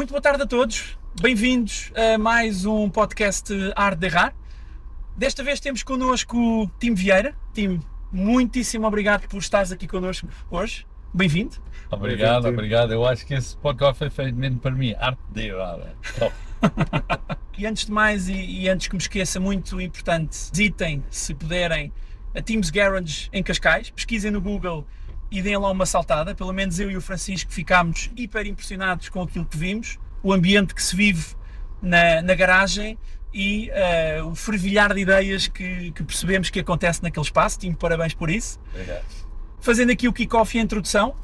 Muito boa tarde a todos, bem-vindos a mais um podcast Arte de Errar. Desta vez temos connosco o Tim Vieira. Tim, muitíssimo obrigado por estares aqui connosco hoje. Bem-vindo. Obrigado, obrigado. Eu acho que esse podcast foi feito mesmo para mim. Arte de errar. Top. E antes de mais, e, e antes que me esqueça, muito importante, visitem, se puderem, a Teams Garage em Cascais, pesquisem no Google e deem lá uma saltada. Pelo menos eu e o Francisco ficámos hiper impressionados com aquilo que vimos, o ambiente que se vive na, na garagem e uh, o fervilhar de ideias que, que, percebemos que acontece naquele espaço. Tim, parabéns por isso. Obrigado. Fazendo aqui o kickoff e a introdução,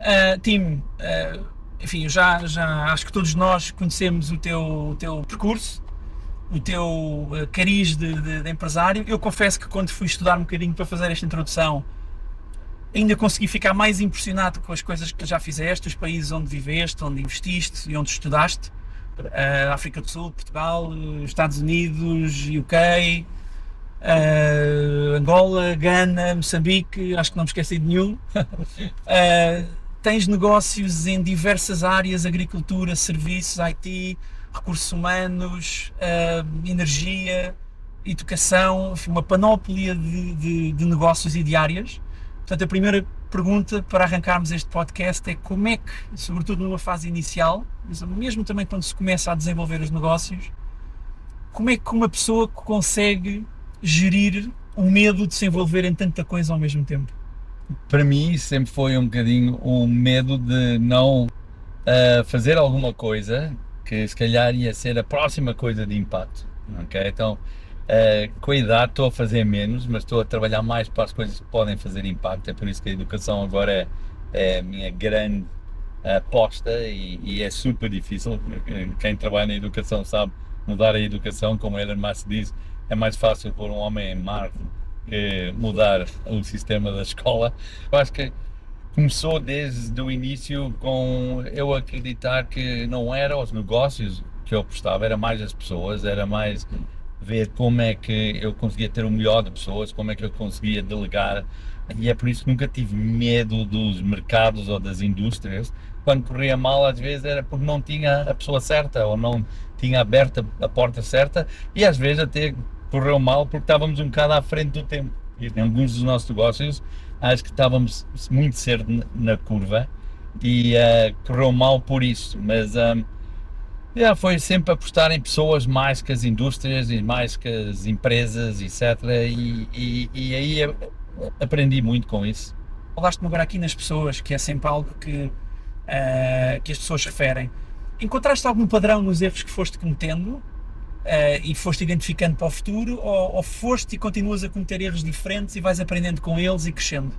uh, Tim, uh, enfim, já, já acho que todos nós conhecemos o teu, o teu percurso, o teu cariz de, de, de empresário. Eu confesso que quando fui estudar um bocadinho para fazer esta introdução, ainda consegui ficar mais impressionado com as coisas que já fizeste, os países onde viveste, onde investiste e onde estudaste. Uh, África do Sul, Portugal, Estados Unidos, UK, uh, Angola, Gana, Moçambique, acho que não me esqueci de nenhum. uh, tens negócios em diversas áreas, agricultura, serviços, IT, recursos humanos, energia, educação, uma panóplia de, de, de negócios e de áreas. Portanto, a primeira pergunta para arrancarmos este podcast é como é que, sobretudo numa fase inicial, mesmo também quando se começa a desenvolver os negócios, como é que uma pessoa consegue gerir o medo de se envolver em tanta coisa ao mesmo tempo? Para mim sempre foi um bocadinho o um medo de não uh, fazer alguma coisa que se calhar ia ser a próxima coisa de impacto. Okay? Então, Uh, com a idade estou a fazer menos, mas estou a trabalhar mais para as coisas que podem fazer impacto. É por isso que a educação agora é, é a minha grande aposta e, e, é super difícil. Quem trabalha na educação sabe mudar a educação, como Elon Musk diz, é mais fácil por um homem em Marte que mudar o sistema da escola. Eu acho que começou desde o início com eu acreditar que não eram os negócios que eu apostava, era mais as pessoas, era mais ver como é que eu conseguia ter o melhor de pessoas, como é que eu conseguia delegar. E é por isso que nunca tive medo dos mercados ou das indústrias. Quando corria mal, às vezes era porque não tinha a pessoa certa ou não tinha aberta a porta certa, e às vezes até correu mal porque estávamos um bocado à frente do tempo. E em alguns dos nossos negócios, acho que estávamos muito cedo na curva e uh, correu mal por isso. Mas. Um, Yeah, foi sempre apostar em pessoas mais que as indústrias e mais que as empresas, etc. E, e, e aí aprendi muito com isso. Falaste-me agora aqui nas pessoas, que é sempre algo que, uh, que as pessoas referem. Encontraste algum padrão nos erros que foste cometendo uh, e foste identificando para o futuro, ou, ou foste e continuas a cometer erros diferentes e vais aprendendo com eles e crescendo?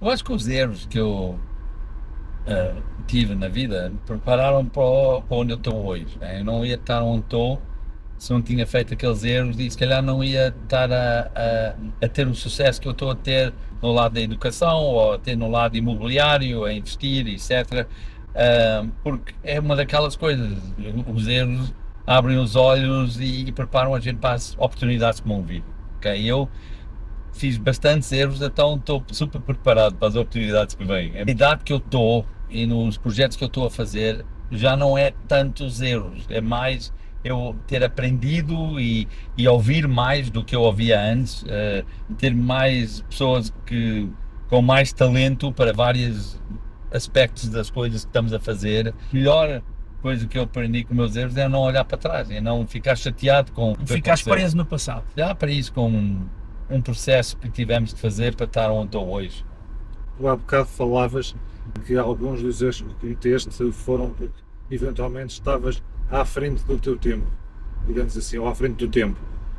Eu acho que os erros que eu uh, tive na vida prepararam para, para onde eu estou hoje. Né? Eu não ia estar onde estou se não tinha feito aqueles erros e se calhar não ia estar a, a, a, ter o sucesso que eu estou a ter no lado da educação ou a ter no lado imobiliário, a investir, etc. Uh, porque é uma daquelas coisas, os erros abrem os olhos e, e preparam a gente para as oportunidades que vão vir. Okay? Eu fiz bastantes erros, então estou super preparado para as oportunidades que vêm. A idade que eu estou e nos projetos que eu estou a fazer já não é tantos erros, é mais eu ter aprendido e, e ouvir mais do que eu ouvia antes, uh, ter mais pessoas que com mais talento para vários aspectos das coisas que estamos a fazer. Melhor coisa que eu aprendi com meus erros é não olhar para trás, é não ficar chateado com. Ficar preso no passado. Já para isso com um processo que tivemos de fazer para estar onde estou hoje. Tu há bocado falavas que alguns dos erros que cometeste foram porque eventualmente estavas à frente do teu tempo, digamos assim, ou à frente do tempo.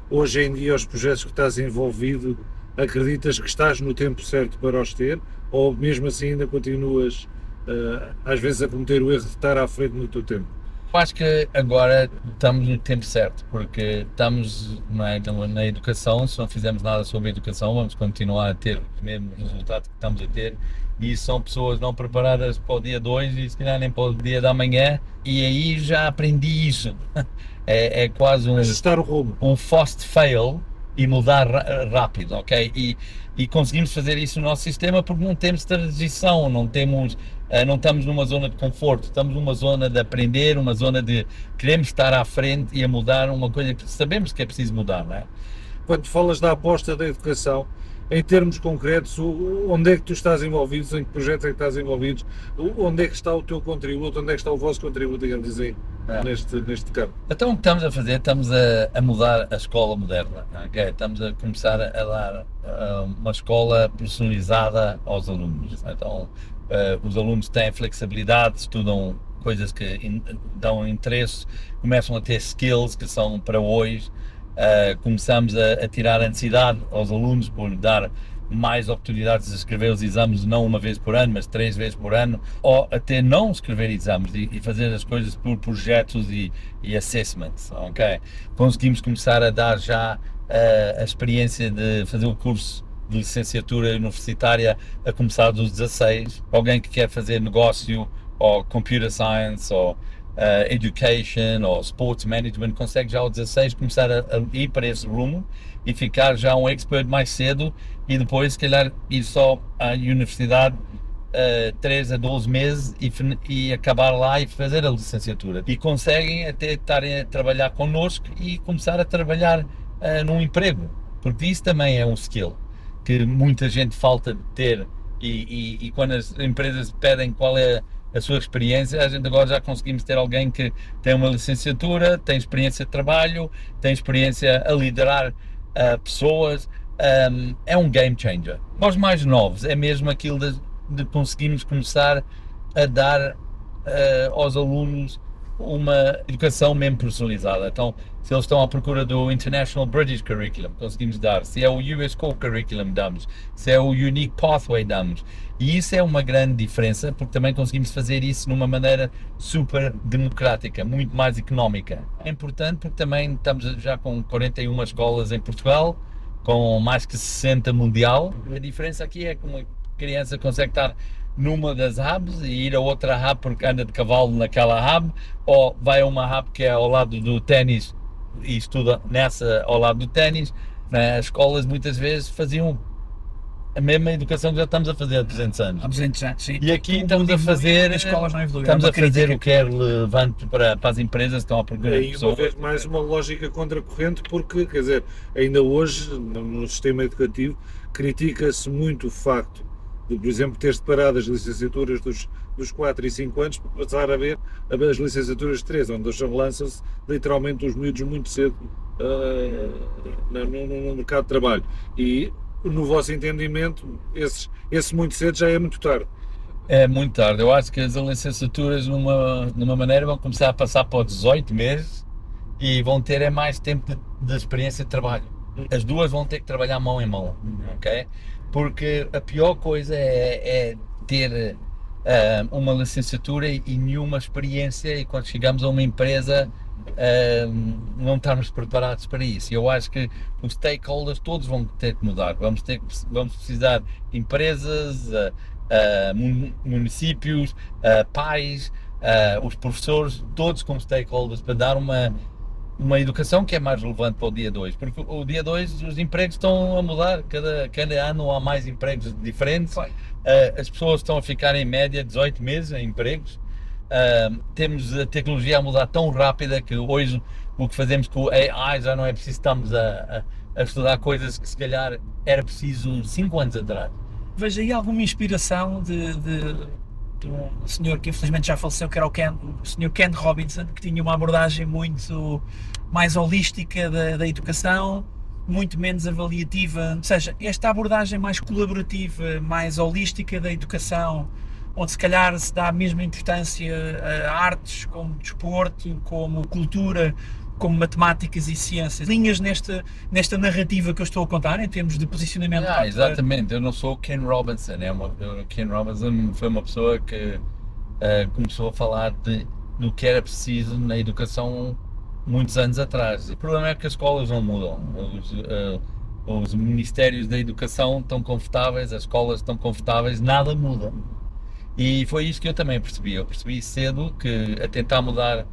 Hoje em dia, os projetos que estás envolvido, acreditas que estás no tempo certo para os ter, ou mesmo assim ainda continuas, uh, às vezes, a cometer o erro de estar à frente no teu tempo? Eu acho que agora estamos no tempo certo, porque estamos é, então, na educação, se não fizermos nada sobre a educação, vamos continuar a ter o mesmo resultado que estamos a ter. E são pessoas não preparadas para o dia 2 e se calhar nem para o dia da manhã. E aí já aprendi isso. É, é quase um, um fast fail e mudar rápido, ok? E, e conseguimos fazer isso no nosso sistema porque não temos transição, não temos, não estamos numa zona de conforto, estamos numa zona de aprender, uma zona de queremos estar à frente e a mudar uma coisa que sabemos que é preciso mudar, não é? Quando falas da aposta da educação, em termos concretos, onde é que tu estás envolvido, em que projetos é que estás envolvido, onde é que está o teu contributo, onde é que está o vosso contributo, digamos assim, É. neste, neste campo? Então o que estamos a fazer, estamos a, a mudar a escola moderna, ok? Estamos a começar a dar ah, uma escola personalizada aos alunos. Então ah, os alunos têm flexibilidade, estudam coisas que in- dão interesse, começam a ter skills que são para hoje. Ah, começamos a, a tirar ansiedade aos alunos por dar mais oportunidades de escrever os exames, não uma vez por ano, mas três vezes por ano, ou até não escrever exames e, e fazer as coisas por projetos e, e assessments, ok? Conseguimos começar a dar já eh, a experiência de fazer o curso de licenciatura universitária a começar dos 16, alguém que quer fazer negócio ou computer science ou eh, education ou sports management consegue já aos 16 começar a, a ir para esse rumo e ficar já um expert mais cedo e depois, se calhar, ir só à universidade uh, 3 a 12 meses e, e acabar lá e fazer a licenciatura. E conseguem até estarem a trabalhar connosco e começar a trabalhar uh, num emprego, porque isso também é um skill que muita gente falta de ter. E, e, e quando as empresas pedem qual é a sua experiência, a gente agora já conseguimos ter alguém que tem uma licenciatura, tem experiência de trabalho, tem experiência a liderar uh, pessoas, um, é um game changer. Os mais novos, é mesmo aquilo de, de conseguirmos começar a dar uh, aos alunos uma educação mesmo personalizada. Então, se eles estão à procura do International British Curriculum, conseguimos dar. Se é o US Core Curriculum, damos. Se é o Unique Pathway, damos. E isso é uma grande diferença, porque também conseguimos fazer isso numa maneira super democrática, muito mais económica. É importante porque também estamos já com 41 escolas em Portugal, com mais que 60 mundial. A diferença aqui é que uma criança consegue estar numa das hubs e ir a outra hub porque anda de cavalo naquela hub, ou vai a uma hub que é ao lado do ténis e estuda nessa ao lado do ténis. Né? As escolas muitas vezes faziam a mesma educação que já estamos a fazer há 200 anos. Há 200 anos, sim. E aqui O estamos a fazer, as escolas não evoluíram. estamos É a fazer o que é relevante para, para as empresas que estão procura de E uma vez mais uma lógica contracorrente, porque, quer dizer, ainda hoje, no sistema educativo, critica-se muito o facto por exemplo, ter separado as licenciaturas dos, dos 4 e 5 anos para passar a ver as licenciaturas de 3, onde já lançam-se literalmente os miúdos muito cedo ah, no, no- mercado de trabalho. E, no vosso entendimento, esses, esse muito cedo já é muito tarde. É muito tarde. Eu acho que as licenciaturas, numa, numa maneira, vão começar a passar para os 18 meses e vão ter é mais tempo de, de experiência de trabalho. As duas vão ter que trabalhar mão em mão, ok? Porque a pior coisa é, é ter ah, uma licenciatura e, nenhuma experiência e quando chegamos a uma empresa ah, não estarmos preparados para isso. Eu acho que os stakeholders todos vão ter que mudar. Vamos ter vamos precisar de empresas, mun- municípios, pais, os professores, todos como stakeholders para dar uma uma educação que é mais relevante para o dia 2, porque o dia 2 os empregos estão a mudar, cada, cada ano há mais empregos diferentes. Uh, as pessoas estão a ficar em média 18 meses em empregos, Uh, temos a tecnologia a mudar tão rápida que hoje o que fazemos com o AI já não é preciso estamos a, a, a estudar coisas que se calhar era preciso 5 anos atrás. Veja aí alguma inspiração de, de um senhor que infelizmente já faleceu, que era o, Ken, o senhor Ken Robinson, que tinha uma abordagem muito mais holística da, da educação, muito menos avaliativa. Ou seja, esta abordagem mais colaborativa, mais holística da educação, onde se calhar se dá a mesma importância a artes como desporto, como cultura, como matemáticas e ciências. Linhas nesta, nesta narrativa que eu estou a contar, em termos de posicionamento. Ah, exatamente, eu não sou o Ken Robinson, é uma, Ken Robinson foi uma pessoa que uh, começou a falar de, do que era preciso na educação muitos anos atrás. O problema é que as escolas não mudam. Os, uh, os ministérios da educação estão confortáveis, as escolas estão confortáveis, nada muda. E foi isso que eu também percebi. Eu percebi cedo que a tentar mudar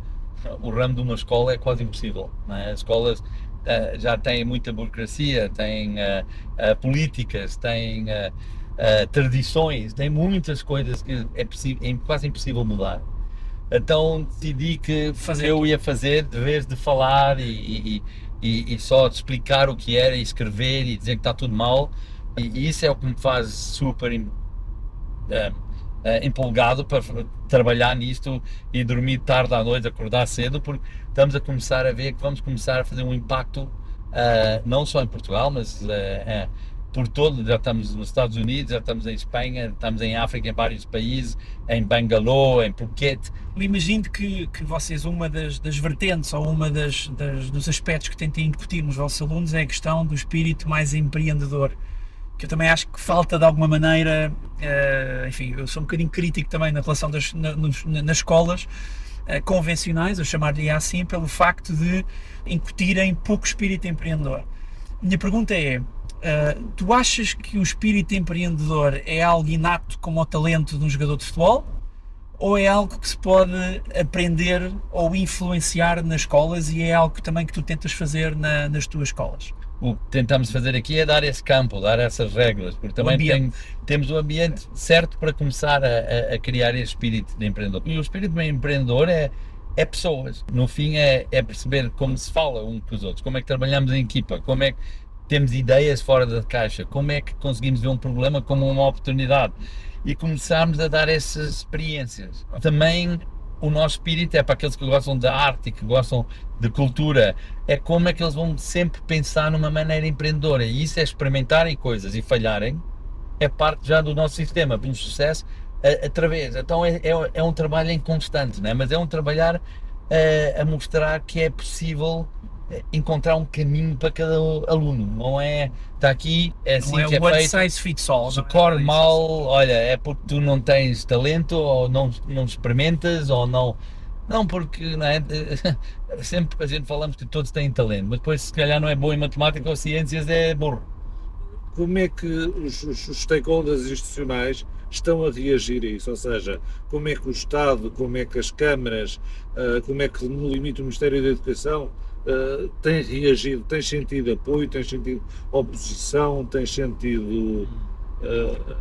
o ramo de uma escola é quase impossível. É? As escolas uh, já tem muita burocracia, tem uh, políticas, tem tradições, tem muitas coisas que é, é quase impossível mudar. Então decidi que fazer. eu ia fazer, de vez de falar e, e, e, só explicar o que era e escrever e dizer que está tudo mal. E, isso é o que me faz super uh, empolgado para trabalhar nisto e dormir tarde à noite, acordar cedo, porque estamos a começar a ver que vamos começar a fazer um impacto uh, não só em Portugal, mas por todo, já estamos nos Estados Unidos, já estamos em Espanha, estamos em África, em vários países, em Bangalore, em Phuket. Imagino que, que vocês, uma das, das vertentes ou uma das, das, dos aspectos que tentem incutir nos vossos alunos é a questão do espírito mais empreendedor, que eu também acho que falta de alguma maneira, uh, enfim, eu sou um bocadinho crítico também na relação das, na, nos, nas escolas, uh, convencionais, eu chamaria assim, pelo facto de incutirem pouco espírito empreendedor. Minha pergunta é, Uh, tu achas que o espírito empreendedor é algo inato como o talento de um jogador de futebol? Ou é algo que se pode aprender ou influenciar nas escolas e é algo também que tu tentas fazer na, nas tuas escolas? O que tentamos fazer aqui é dar esse campo, dar essas regras, porque também tem, temos o ambiente certo para começar a, a, criar esse espírito de empreendedor. E o espírito de empreendedor é, é pessoas. No fim, é, é perceber como se fala um com os outros, como é que trabalhamos em equipa, como é que temos ideias fora da caixa, como é que conseguimos ver um problema como uma oportunidade e começarmos a dar essas experiências. Também o nosso espírito é para aqueles que gostam de arte que gostam de cultura, é como é que eles vão sempre pensar numa maneira empreendedora e isso é experimentarem coisas e falharem, é parte já do nosso sistema, um sucesso através. Então é, é, é, um trabalho em constante, né? mas é um trabalhar a, a mostrar que é possível encontrar um caminho para cada aluno, não é está aqui, é assim não é que é one feito. size fits all. Se corre é mal, olha, é porque tu não tens talento ou não, não experimentas ou não. Não, porque não é, sempre a gente falamos que todos têm talento, mas depois se calhar não é bom em matemática ou ciências, é burro. Como é que os, os stakeholders institucionais estão a reagir a isso? Ou seja, como é que o Estado, como é que as câmaras, ah, como é que no limite o Ministério da Educação uh, tem reagido, tem sentido apoio, tem sentido oposição, tem sentido. Uh,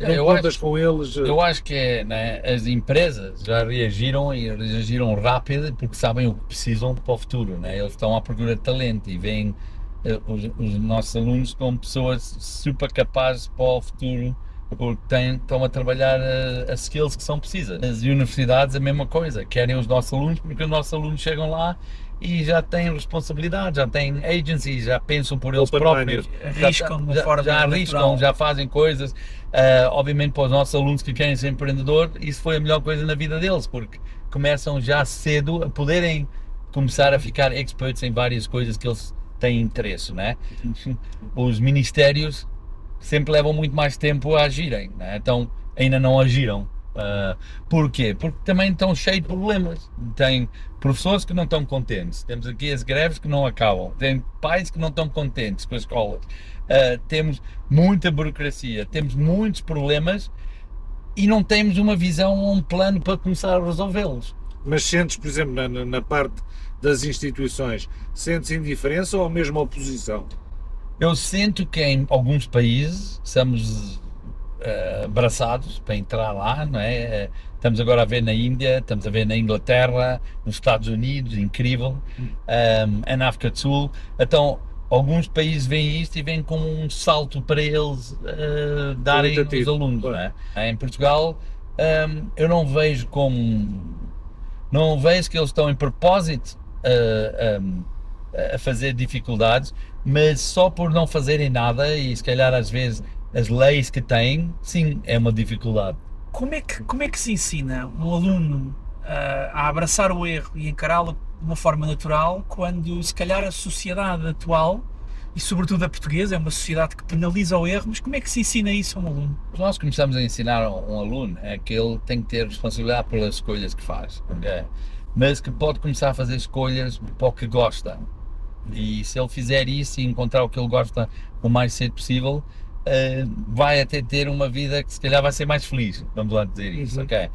não eu contas acho, com eles. Eu acho que é, né, as empresas já reagiram e reagiram rápido porque sabem o que precisam para o futuro. Né? Eles estão à procura de talento e veem os, os, nossos alunos como pessoas super capazes para o futuro porque têm, estão a trabalhar as skills que são precisas. As universidades a mesma coisa, querem os nossos alunos porque os nossos alunos chegam lá e já têm responsabilidade, já têm agencies, já pensam por eles Open próprios, arriscam já, já, já arriscam, já fazem coisas. Uh, obviamente, para os nossos alunos que querem ser empreendedor, isso foi a melhor coisa na vida deles, porque começam já cedo a poderem começar a ficar experts em várias coisas que eles têm interesse, né? Os ministérios sempre levam muito mais tempo a agirem, né? então ainda não agiram. Uh, porquê? Porque também estão cheios de problemas. Tem professores que não estão contentes, temos aqui as greves que não acabam, tem pais que não estão contentes com as escolas, uh, temos muita burocracia, temos muitos problemas e não temos uma visão ou um plano para começar a resolvê-los. Mas sentes, por exemplo, na, na parte das instituições, sentes indiferença ou mesmo oposição? Eu sinto que em alguns países somos uh, abraçados para entrar lá, não é? Estamos agora a ver na Índia, estamos a ver na Inglaterra, nos Estados Unidos, incrível, um, na África do Sul. Então, alguns países veem isto e vêm com um salto para eles uh, darem aos alunos. Não é? Em Portugal, um, eu não vejo como. Não vejo que eles estão em propósito uh, um, ehm, a fazer dificuldades, mas só por não fazerem nada e se calhar às vezes as leis que têm, sim, é uma dificuldade. Como é que, como é que se ensina um aluno uh, a abraçar o erro e encará-lo de uma forma natural quando, se calhar, a sociedade atual e, sobretudo, a portuguesa é uma sociedade que penaliza o erro, mas como é que se ensina isso a um aluno? Nós começamos a ensinar a um aluno é que ele tem que ter responsabilidade pelas escolhas que faz, okay? mas que pode começar a fazer escolhas para o que gosta. E se ele fizer isso e encontrar o que ele gosta o mais cedo possível, uh, vai até ter uma vida que se calhar vai ser mais feliz, vamos lá dizer isso, uhum. ok?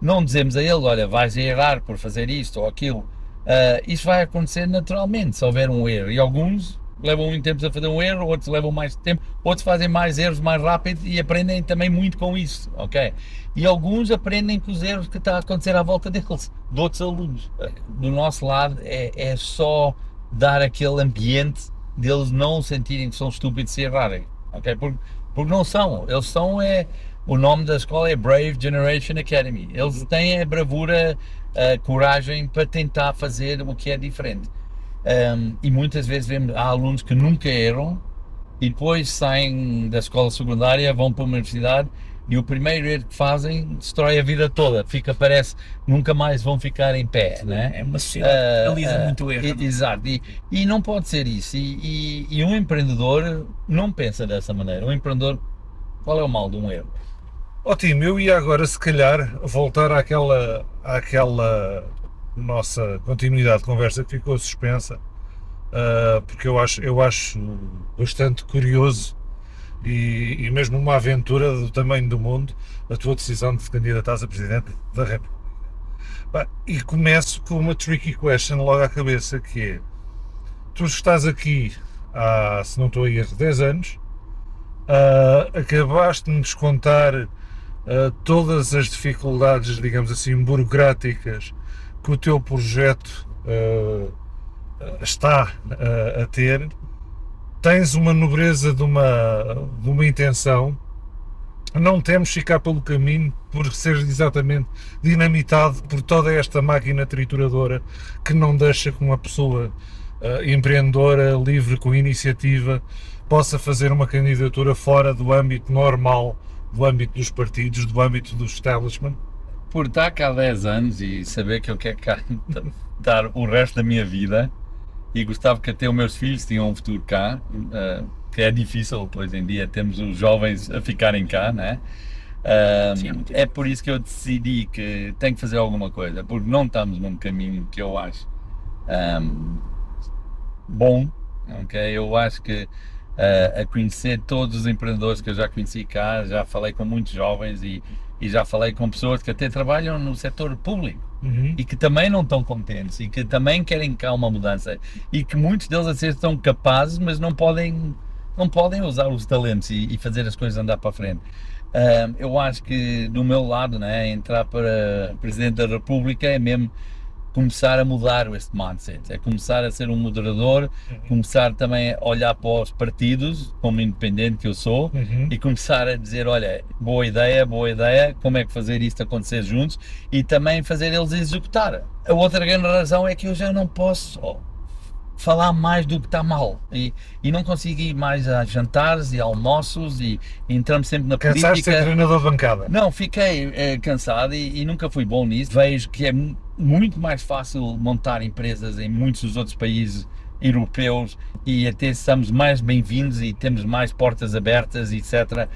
Não dizemos a ele, olha, vais errar por fazer isto ou aquilo, Uh, isso vai acontecer naturalmente se houver um erro. E alguns levam muito tempo a fazer um erro, outros levam mais tempo, outros fazem mais erros mais rápido e aprendem também muito com isso, ok? E alguns aprendem com os erros que está a acontecer à volta deles, de outros alunos. Do nosso lado é, é só dar aquele ambiente deles não sentirem que são estúpidos se errarem, ok? Porque, porque não são, eles são é o nome da escola é Brave Generation Academy. Eles têm a bravura, a coragem para tentar fazer o que é diferente. Um, e muitas vezes vemos há alunos que nunca erram e depois saem da escola secundária, vão para a universidade e o primeiro erro que fazem destrói a vida toda. Fica, parece, nunca mais vão ficar em pé, né? É uma sociedade que realiza uh, muito erro. E, exato, e, e, não pode ser isso. E, e, e, um empreendedor não pensa dessa maneira. Um empreendedor, qual é o mal de um erro? Ótimo, eu ia agora se calhar voltar àquela, àquela nossa continuidade de conversa que ficou suspensa, uh, porque eu acho, eu acho bastante curioso e, e, mesmo uma aventura do tamanho do mundo a tua decisão de candidatar a Presidente da República. E começo com uma tricky question logo à cabeça, que é, tu estás aqui há, se não estou a erro, 10 anos, uh, acabaste de me descontar uh, todas as dificuldades, digamos assim, burocráticas que o teu projeto uh, está a ter, tens uma nobreza de uma, de uma intenção, não temos ficar pelo caminho por ser exatamente dinamitado por toda esta máquina trituradora que não deixa que uma pessoa uh, empreendedora, livre, com iniciativa, possa fazer uma candidatura fora do âmbito normal, do âmbito dos partidos, do âmbito do establishment. Por estar cá há 10 anos e saber que eu quero cá dar o resto da minha vida e gostava que até os meus filhos tinham um futuro cá, uh, que é difícil hoje em dia temos os jovens a ficarem cá, né? Uh, Sim, é, é por isso que eu decidi que tenho que fazer alguma coisa, porque não estamos num caminho que eu acho um, bom, ok? Eu acho que uh, a conhecer todos os empreendedores que eu já conheci cá, já falei com muitos jovens e e já falei com pessoas que até trabalham no setor público uhum. e que também não estão contentes e que também querem cá uma mudança e que muitos deles até estão capazes, mas não podem, não podem usar os talentos e, e fazer as coisas andar para a frente. Eu acho que do meu lado, né, entrar para Presidente da República é mesmo começar a mudar este mindset, é começar a ser um moderador, uhum. começar também a olhar para os partidos, como independente que eu sou, uhum. e começar a dizer, olha, boa ideia, boa ideia, como é que fazer isto acontecer juntos, e também fazer eles executar. A outra grande razão é que eu já não posso falar mais do que está mal e, e não consigo ir mais a jantares e almoços e, e entramos sempre na Cansaste política. Cansaste ser treinador de bancada? Não, fiquei é, cansado e, e, nunca fui bom nisso. Vejo que é muito mais fácil montar empresas em muitos dos outros países europeus e até estamos mais bem-vindos e temos mais portas abertas, etc.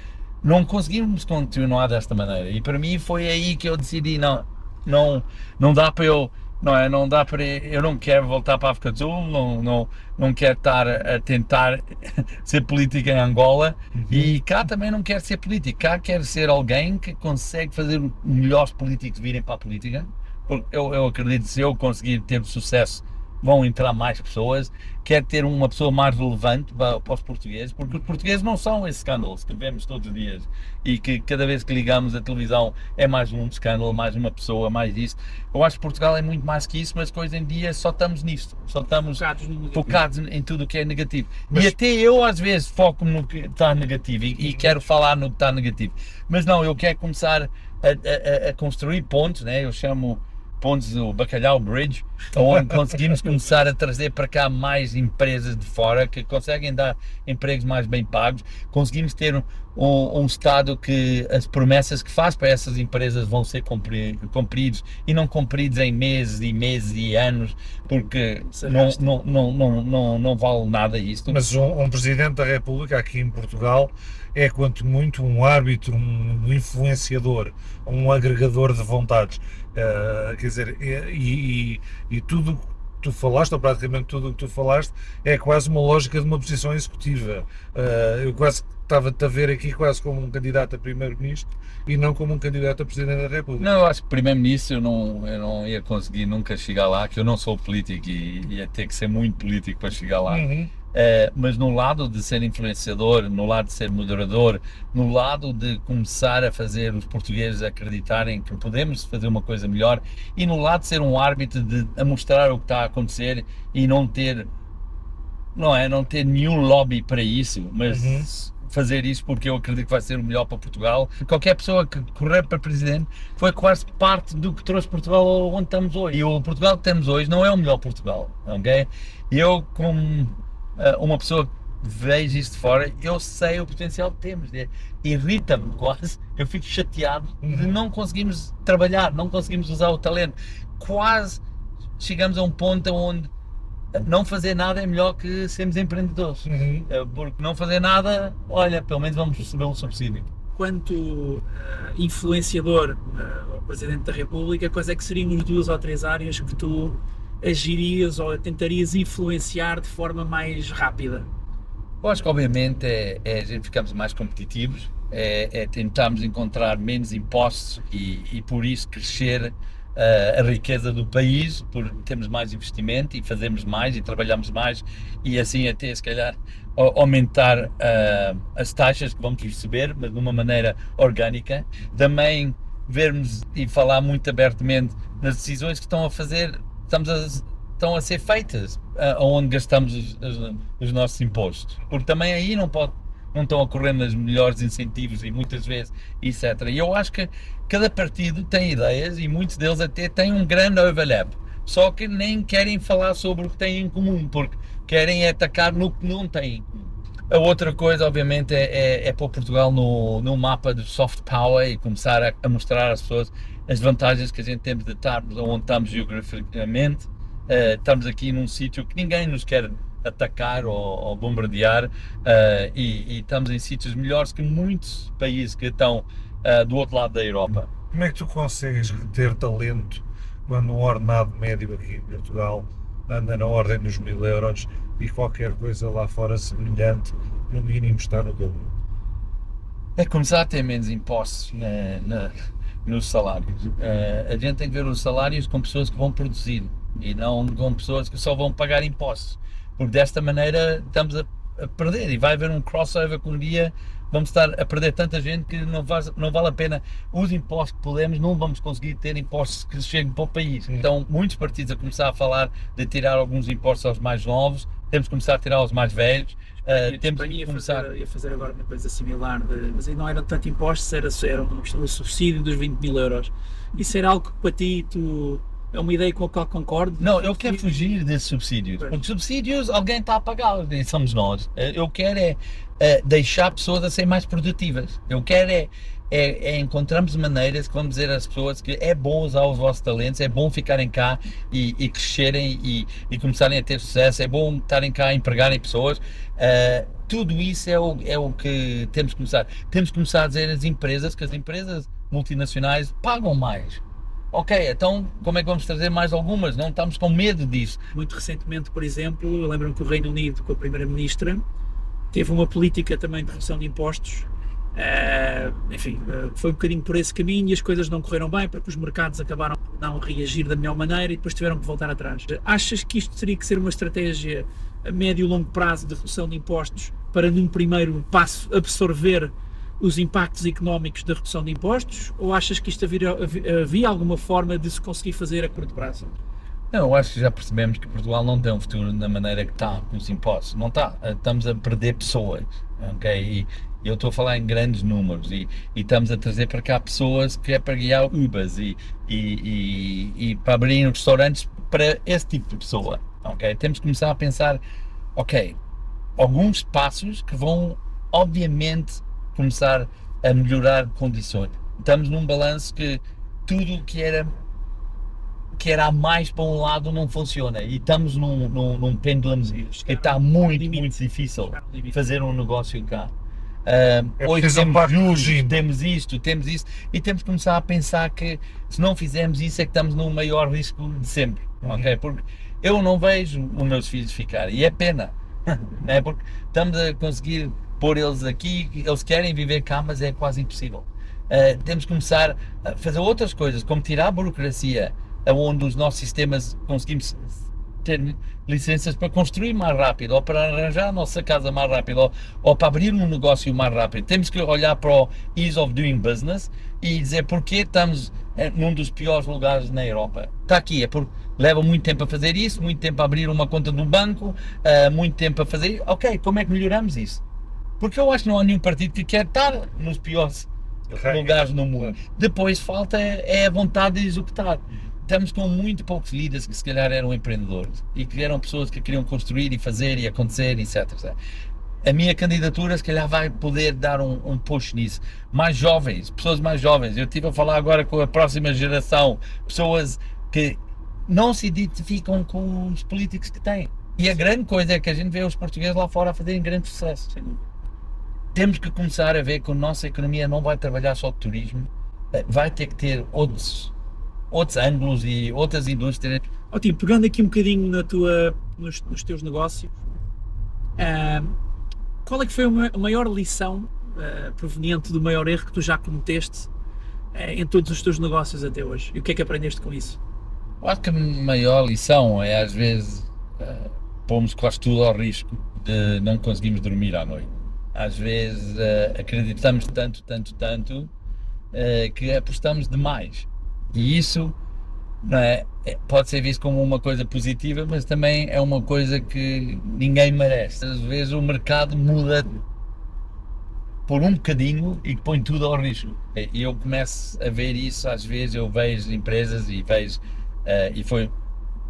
Não conseguimos continuar desta maneira e para mim foi aí que eu decidi não, não, não dá para eu não é? Não dá para. Eu não quero voltar para a África do Sul, não, não, não quero estar a tentar ser político em Angola uhum. e cá também não quero ser político. Cá quero ser alguém que consegue fazer melhores políticos virem para a política. Porque eu, eu acredito que se eu conseguir ter sucesso vão entrar mais pessoas, quer ter uma pessoa mais relevante para, para, os portugueses, porque os portugueses não são esses escândalos que vemos todos os dias e que cada vez que ligamos a televisão é mais um escândalo, mais uma pessoa, mais isso. Eu acho que Portugal é muito mais que isso, mas hoje em dia só estamos nisto, só estamos focados, focados em tudo o que é negativo. Mas... E até eu às vezes foco no que está negativo e, e quero falar no que está negativo, mas não, eu quero começar a, a, a construir pontos, né? eu chamo pontos do Bacalhau Bridge, onde conseguimos começar a trazer para cá mais empresas de fora que conseguem dar empregos mais bem pagos. Conseguimos ter um, um Estado que as promessas que faz para essas empresas vão ser cumpridas e não cumpridas em meses e meses e anos, porque não, não, não, não, não, não vale nada isto. Mas um, um Presidente da República aqui em Portugal é quanto muito um árbitro, um influenciador, um agregador de vontades. Uh, quer dizer, e, e, e, tudo tu falaste, ou praticamente tudo o que tu falaste, é quase uma lógica de uma posição executiva. Uh, eu quase estava-te a ver aqui quase como um candidato a primeiro-ministro e não como um candidato a presidente da República. Não, eu acho que primeiro-ministro eu não, eu não ia conseguir nunca chegar lá, que eu não sou político e ia ter que ser muito político para chegar lá. Uhum. Uh, mas no lado de ser influenciador, no lado de ser moderador, no lado de começar a fazer os portugueses acreditarem que podemos fazer uma coisa melhor e no lado de ser um árbitro de a mostrar o que está a acontecer e não ter não é não ter nenhum lobby para isso, mas Uhum. fazer isso porque eu acredito que vai ser o melhor para Portugal. Qualquer pessoa que correr para presidente foi quase parte do que trouxe Portugal onde estamos hoje. E o Portugal que temos hoje não é o melhor Portugal, ok? Eu como uma pessoa vejo isto de fora, eu sei o potencial que temos. né? Irrita-me quase, eu fico chateado de não conseguirmos trabalhar, não conseguimos usar o talento. Quase chegamos a um ponto onde não fazer nada é melhor que sermos empreendedores. Uhum. Uh, Porque não fazer nada, olha, pelo menos vamos receber um subsídio. Quanto eh, influenciador eh, ao Presidente da República, quais é que seriam as duas ou três áreas que tu agirias ou tentarias influenciar de forma mais rápida? Eu acho que obviamente é, é ficamos mais competitivos, é, é tentarmos encontrar menos impostos e, e por isso crescer eh, a riqueza do país, por termos mais investimento e fazermos mais e trabalhamos mais e assim até se calhar au- aumentar eh, as taxas que vamos receber, mas de uma maneira orgânica. Também vermos e falar muito abertamente nas decisões que estão a fazer, estamos a, estão a ser feitas onde gastamos os, os- os nossos impostos. Porque também aí não pode não estão a correr nos melhores incentivos e muitas vezes, etc. E eu acho que cada partido tem ideias e muitos deles até têm um grande overlap. Só que nem querem falar sobre o que têm em comum, porque querem atacar no que não têm em comum. A outra coisa, obviamente, é, é, é pôr Portugal no, no mapa de soft power e começar a, a mostrar às pessoas as vantagens que a gente tem de estarmos onde estamos geograficamente. Eh, estamos aqui num sítio que ninguém nos quer atacar ou, ou bombardear eh, e, e estamos em sítios melhores que muitos países que estão eh, do outro lado da Europa. Como é que tu consegues reter talento quando um ordenado médio aqui em Portugal anda na ordem dos mil euros e qualquer coisa lá fora semelhante, no mínimo está no dobro? É começar a ter menos impostos na, na- nos salários. Eh, a gente tem que ver os salários com pessoas que vão produzir e não com pessoas que só vão pagar impostos. Porque desta maneira estamos a, a perder e vai haver um crossover que um dia vamos estar a perder tanta gente que não, faz, não vale a pena. Os impostos que podemos, não vamos conseguir ter impostos que cheguem para o país. Então, muitos partidos a começar a falar de tirar alguns impostos aos mais novos, temos que começar a tirar aos mais velhos. a temos que começar. fazer, ia fazer agora uma coisa similar, de- mas aí não eram tanto impostos, era, era uma questão subsídio dos 20 mil euros. Isso era algo que para ti tu, é uma ideia com a qual concordo? Não, eu quero fugir desses subsídios. Pois. Porque subsídios alguém está a pagá-los, nem somos nós. Eh, Eu quero é, eh, deixar pessoas a serem mais produtivas. Eu quero é, é, é encontrarmos maneiras que vamos dizer às pessoas que é bom usar os vossos talentos, é bom ficarem cá e, e crescerem e, e começarem a ter sucesso, é bom estarem cá a empregarem pessoas. Eh, tudo isso é o, é o que temos que começar. Temos que começar a dizer às empresas que as empresas multinacionais pagam mais. Ok, então como é que vamos trazer mais algumas? Não estamos com medo disso. Muito recentemente, por exemplo, lembro-me que o Reino Unido, com a Primeira-Ministra, teve uma política também de redução de impostos. Eh, enfim, eh, foi um bocadinho por esse caminho e as coisas não correram bem porque os mercados acabaram por não reagir da melhor maneira e depois tiveram que voltar atrás. Achas que isto teria que ser uma estratégia a médio e longo prazo de redução de impostos para, num primeiro passo, absorver os impactos económicos da redução de impostos? Ou achas que isto havia, havia alguma forma de se conseguir fazer a curto prazo? Não, eu acho que já percebemos que Portugal não tem um futuro da maneira que está com os impostos. Não está. Estamos a perder pessoas. Ok? E eu estou a falar em grandes números e, e estamos a trazer para cá pessoas que é para guiar Ubers e, e, e, e para abrir restaurantes para esse tipo de pessoa. Ok? Temos que começar a pensar, ok, alguns passos que vão, obviamente, começar a melhorar condições. Estamos num balanço que tudo o que era que era mais para um lado não funciona e estamos num, num, num pendulum que está muito, muito difícil fazer um negócio cá. Ah, É hoje preciso um temos juros, temos isto, temos isso e temos que começar a pensar que se não fizermos isso é que estamos no maior risco de sempre, Uhum. ok? Porque eu não vejo os meus filhos ficarem. E é pena. é porque estamos a conseguir pôr eles aqui, eles querem viver cá, mas é quase impossível. Uh, temos que começar a fazer outras coisas, como tirar a burocracia, onde os nossos sistemas conseguimos ter licenças para construir mais rápido, ou para arranjar a nossa casa mais rápido, ou, ou, para abrir um negócio mais rápido. Temos que olhar para o ease of doing business e dizer porque estamos num dos piores lugares na Europa. Está aqui, é porque leva muito tempo a fazer isso, muito tempo a abrir uma conta um banco, uh, muito tempo a fazer. Ok, como é que melhoramos isso? Porque eu acho que não há nenhum partido que quer estar nos piores lugares no mundo. Depois falta é a vontade de executar estamos com muito poucos líderes que se calhar eram empreendedores e que eram pessoas que queriam construir e fazer e acontecer, etc. A minha candidatura se calhar vai poder dar um, um push nisso. Mais jovens, pessoas mais jovens. Eu estive a falar agora com a próxima geração, pessoas que não se identificam com os políticos que têm. E a grande coisa é que a gente vê os portugueses lá fora a fazerem grande sucesso. Temos que começar a ver que a nossa economia não vai trabalhar só de turismo, vai ter que ter outros outros ângulos e outras indústrias. Ó, tipo, pegando aqui um bocadinho na tua, nos, nos teus negócios, uh, qual é que foi a maior lição uh, proveniente do maior erro que tu já cometeste uh, em todos os teus negócios até hoje? E o que é que aprendeste com isso? Eu acho que a maior lição é às vezes uh, pomos quase tudo ao risco de não conseguirmos dormir à noite. Às vezes acreditamos tanto, tanto, tanto que apostamos demais e isso é, é, pode ser visto como uma coisa positiva, mas também é uma coisa que ninguém merece. Às vezes o mercado muda por um bocadinho e põe tudo ao risco. E eu começo a ver isso, às vezes eu vejo empresas e vejo, uh, e foi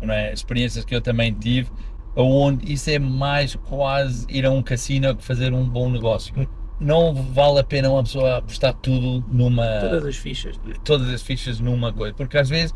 é, experiências que eu também tive, onde isso é mais quase ir a um cassino que fazer um bom negócio não vale a pena uma pessoa apostar tudo numa. Todas as fichas. Todas as fichas numa coisa. Porque às vezes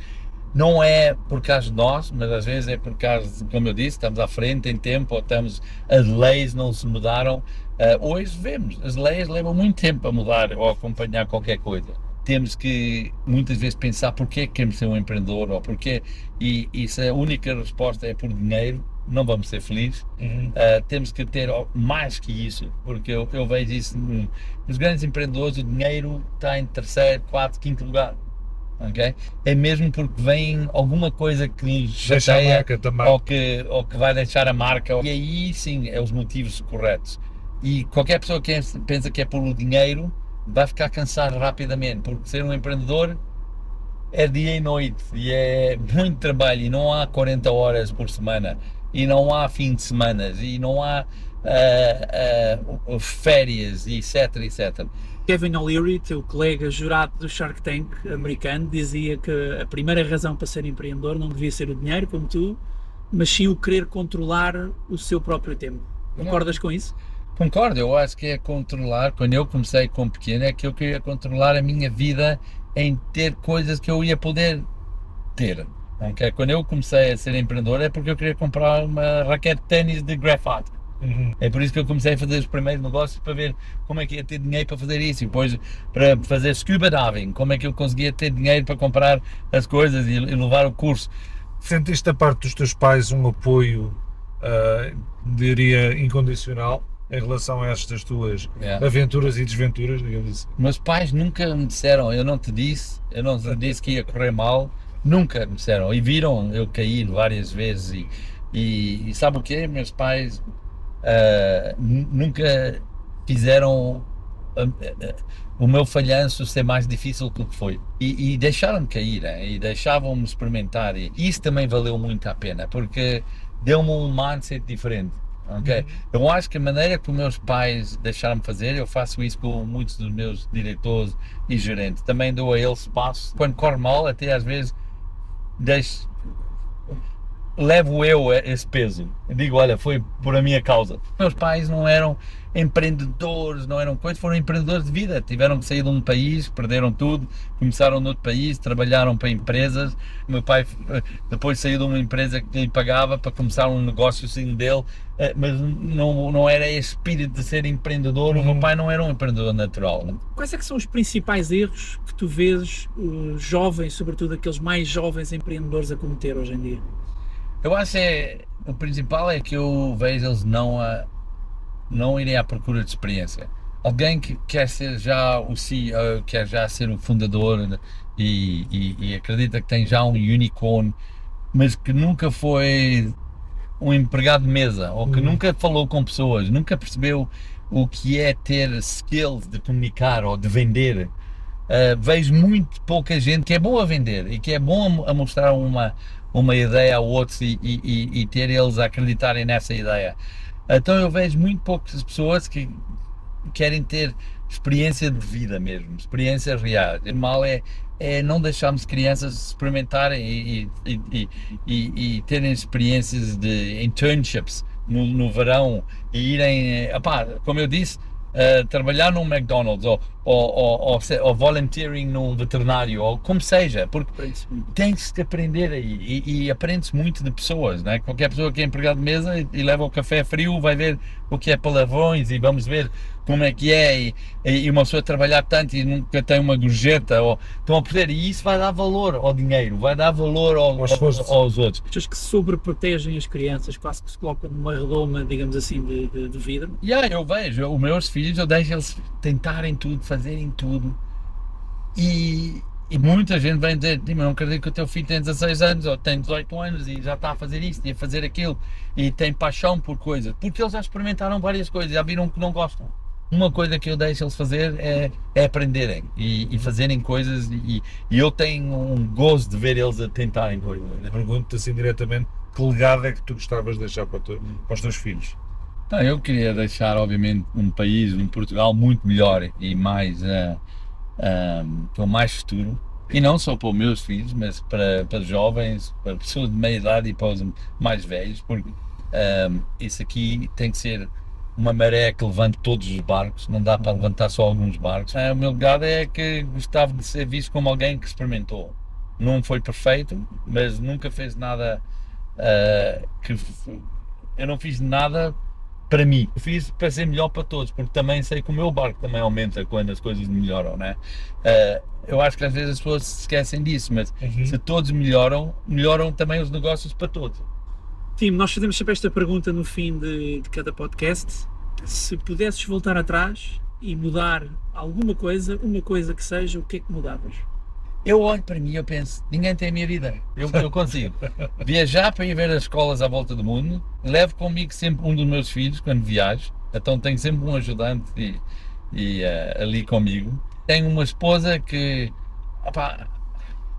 não é por causa de nós, mas às vezes é por causa, como eu disse, estamos à frente em tempo, ou estamos, as leis não se mudaram. Uh, hoje vemos, as leis levam muito tempo a mudar ou a acompanhar qualquer coisa. Temos que muitas vezes pensar porque queremos ser um empreendedor ou porque, e, e se a única resposta é por dinheiro, não vamos ser felizes. Uhum. Uh, temos que ter mais que isso, porque eu, eu vejo isso nos grandes empreendedores, o dinheiro está em terceiro, quarto, quinto lugar. Okay? É mesmo porque vem alguma coisa que nos chateia ou que, ou que vai deixar a marca. E aí sim é os motivos corretos. E qualquer pessoa que pensa que é pelo dinheiro vai ficar cansado rapidamente, porque ser um empreendedor é dia e noite e é muito trabalho e não há 40 horas por semana e não há fim de semana e não há uh, uh, férias, etc, etc. Kevin O'Leary, teu colega jurado do Shark Tank americano, dizia que a primeira razão para ser empreendedor não devia ser o dinheiro, como tu, mas sim o querer controlar o seu próprio tempo. Concordas com isso? Concordo, eu acho que é controlar. Quando eu comecei com pequeno, é que eu queria controlar a minha vida em ter coisas que eu ia poder ter. Okay? Quando eu comecei a ser empreendedor é porque eu queria comprar uma raquete de ténis de grafite. Uhum. É por isso que eu comecei a fazer os primeiros negócios para ver como é que ia ter dinheiro para fazer isso e depois para fazer scuba diving, como é que eu conseguia ter dinheiro para comprar as coisas e, e levar o curso. Sentiste da parte dos teus pais um apoio, uh, diria, incondicional em relação a estas tuas yeah. aventuras e desventuras, digamos assim? Meus pais nunca me disseram, eu não te disse, eu não te disse que ia correr mal, Nunca me disseram. E viram eu cair várias vezes. E, e, e sabe o que? Meus pais uh, nunca fizeram uh, uh, o meu falhanço ser mais difícil do que foi. E, e deixaram-me cair né? e deixavam-me experimentar. E isso também valeu muito a pena, porque deu-me um mindset diferente. Okay? Uhum. Eu acho que a maneira que os meus pais deixaram-me fazer, eu faço isso com muitos dos meus diretores e gerentes. Também dou a eles espaço. Quando corre mal, até às vezes deixo, levo eu esse peso. Digo, olha, foi por a minha causa. Meus pais não eram empreendedores, não eram coisas, foram empreendedores de vida. Tiveram que sair de um país, perderam tudo, começaram noutro país, trabalharam para empresas. Meu pai eh, depois saiu de uma empresa que lhe pagava para começar um negócio assim dele, eh, mas não, não era esse espírito de ser empreendedor. O meu uhum. pai não era um empreendedor natural. Né? Quais é que são os principais erros que tu vês uh, jovens, sobretudo aqueles mais jovens empreendedores, a cometer hoje em dia? Eu acho que é, o principal é que eu vejo eles não, a, não irem à procura de experiência. Alguém que quer ser já o CEO, quer já ser o fundador e, e, e acredita que tem já um unicorn, mas que nunca foi um empregado de mesa ou que Uhum. nunca falou com pessoas, nunca percebeu o que é ter skills de comunicar ou de vender. Uh, vejo muito pouca gente que é boa a vender e que é bom a mostrar uma, uma ideia a outros e, e- e- ter eles a acreditarem nessa ideia. Então eu vejo muito poucas pessoas que querem ter experiência de vida mesmo, experiência real. O mal é, é não deixarmos crianças experimentarem e, e- e- e- terem experiências de internships no, no verão e irem, eh, como eu disse, eh, trabalhar num McDonald's ou, ou, ou, ou, ou volunteering num veterinário ou como seja, porque muito. tem-se que aprender aí e, e aprende-se muito de pessoas, né? Qualquer pessoa que é empregado de mesa e, e leva o café frio vai ver o que é palavrões e vamos ver como é que é e, e uma pessoa trabalhar tanto e nunca tem uma gorjeta ou estão a perder e isso vai dar valor ao dinheiro, vai dar valor ao- Aos ao- postos. aos outros. Pessoas que sobreprotegem as crianças, quase que se colocam numa redoma, digamos assim, de, de, de vidro. E aí eu vejo, os meus filhos, eu deixo eles tentarem tudo, fazerem tudo. E, e muita gente vem dizer, "Sim, mas não acredito que o teu filho tem 16 anos ou tem 18 anos e já está a fazer isto e a fazer aquilo e tem paixão por coisas. Porque eles já experimentaram várias coisas, já viram que não gostam. Uma coisa que eu deixo eles fazer é, é aprenderem e, e fazerem coisas e, e eu tenho um gozo de ver eles a tentarem coisas. Pergunto-te assim diretamente, que legado é que tu gostavas de deixar para, o teu- para os teus filhos? Não, eu queria deixar, obviamente, um país, um Portugal muito melhor e mais ah, ah, com mais futuro. E não só para os meus filhos, mas para, para jovens, para pessoas de meia idade e para os mais velhos, porque ah, isso aqui tem que ser uma maré que levante todos os barcos, não dá para levantar só alguns barcos. Ah, o meu legado é que gostava de ser visto como alguém que experimentou. Não foi perfeito, mas nunca fez nada ah, que eu não fiz nada para mim. Eu fiz para ser melhor para todos, porque também sei que o meu barco também aumenta quando as coisas melhoram, né? Ah, eu acho que às vezes as pessoas se esquecem disso, mas se todos melhoram, melhoram também os negócios para todos. Tim, nós fazemos sempre esta pergunta no fim de, de cada podcast. Se pudesses voltar atrás e mudar alguma coisa, uma coisa que seja, o que é que mudavas? Eu olho para mim e eu penso, ninguém tem a minha vida, eu, eu consigo. Viajar para ir ver as escolas à volta do mundo, levo comigo sempre um dos meus filhos quando viajo, então tenho sempre um ajudante e, e, eh, ali comigo. Tenho uma esposa que opá,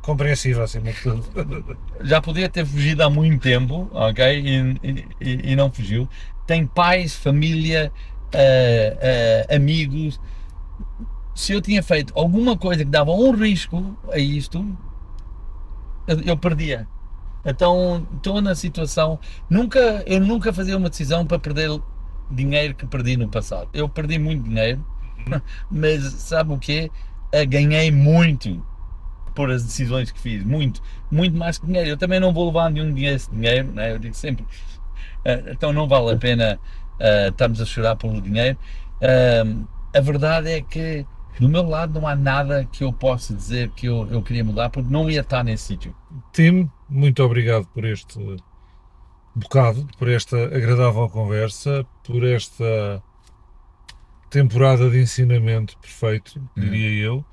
Compreensível, acima de tudo. já podia ter fugido há muito tempo, ok? E, e- e não fugiu. Tem pais, família, eh, eh, amigos. Se eu tinha feito alguma coisa que dava um risco a isto, eu, eu perdia. Então estou na situação. Nunca, eu nunca fazia uma decisão para perder dinheiro que perdi no passado. Eu perdi muito dinheiro, mas sabe o quê? Eh, Ganhei muito por as decisões que fiz, muito, muito mais que dinheiro. Eu também não vou levar nenhum dinheiro, dinheiro, né? eu digo sempre, eh, então não vale a pena eh, estarmos a chorar pelo dinheiro. Ahm, a verdade é que do meu lado não há nada que eu possa dizer que eu, eu queria mudar, porque não ia estar nesse sítio. Tim, muito obrigado por este bocado, por esta agradável conversa, por esta temporada de ensinamento perfeito, diria eu.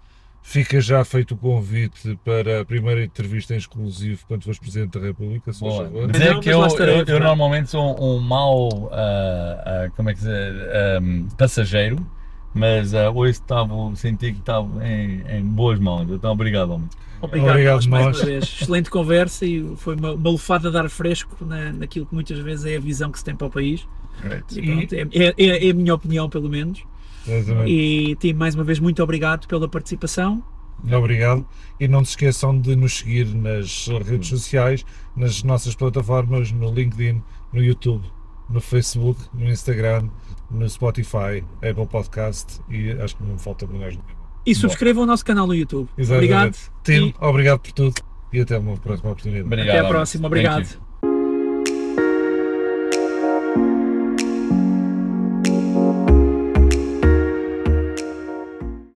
Fica já feito o convite para a primeira entrevista em exclusivo quando fores Presidente da República, se faz Boa. favor. Dizer Não, que eu, eu- eu normalmente sou um mau, ah, ah, como é que se diz, Ahm, passageiro, mas ah, hoje estava, senti que estava em, em boas mãos, então obrigado, homem. Obrigado, Obrigado, mais uma vez. Excelente conversa e foi uma, uma lufada de ar fresco na, naquilo que muitas vezes é a visão que se tem para o país. E, pronto, é, é- é- é a minha opinião, pelo menos. Exatamente. E, Tim, mais uma vez, muito obrigado pela participação. Obrigado. E não se esqueçam de nos seguir nas redes sociais, nas nossas plataformas, no LinkedIn, no YouTube, no Facebook, no Instagram, no Spotify, Apple Podcast e acho que não me falta mais nenhuma. E subscrevam o nosso canal no YouTube. Exatamente. Obrigado. Tim, E obrigado por tudo e até uma próxima oportunidade. Obrigado, até a próxima. Obrigado.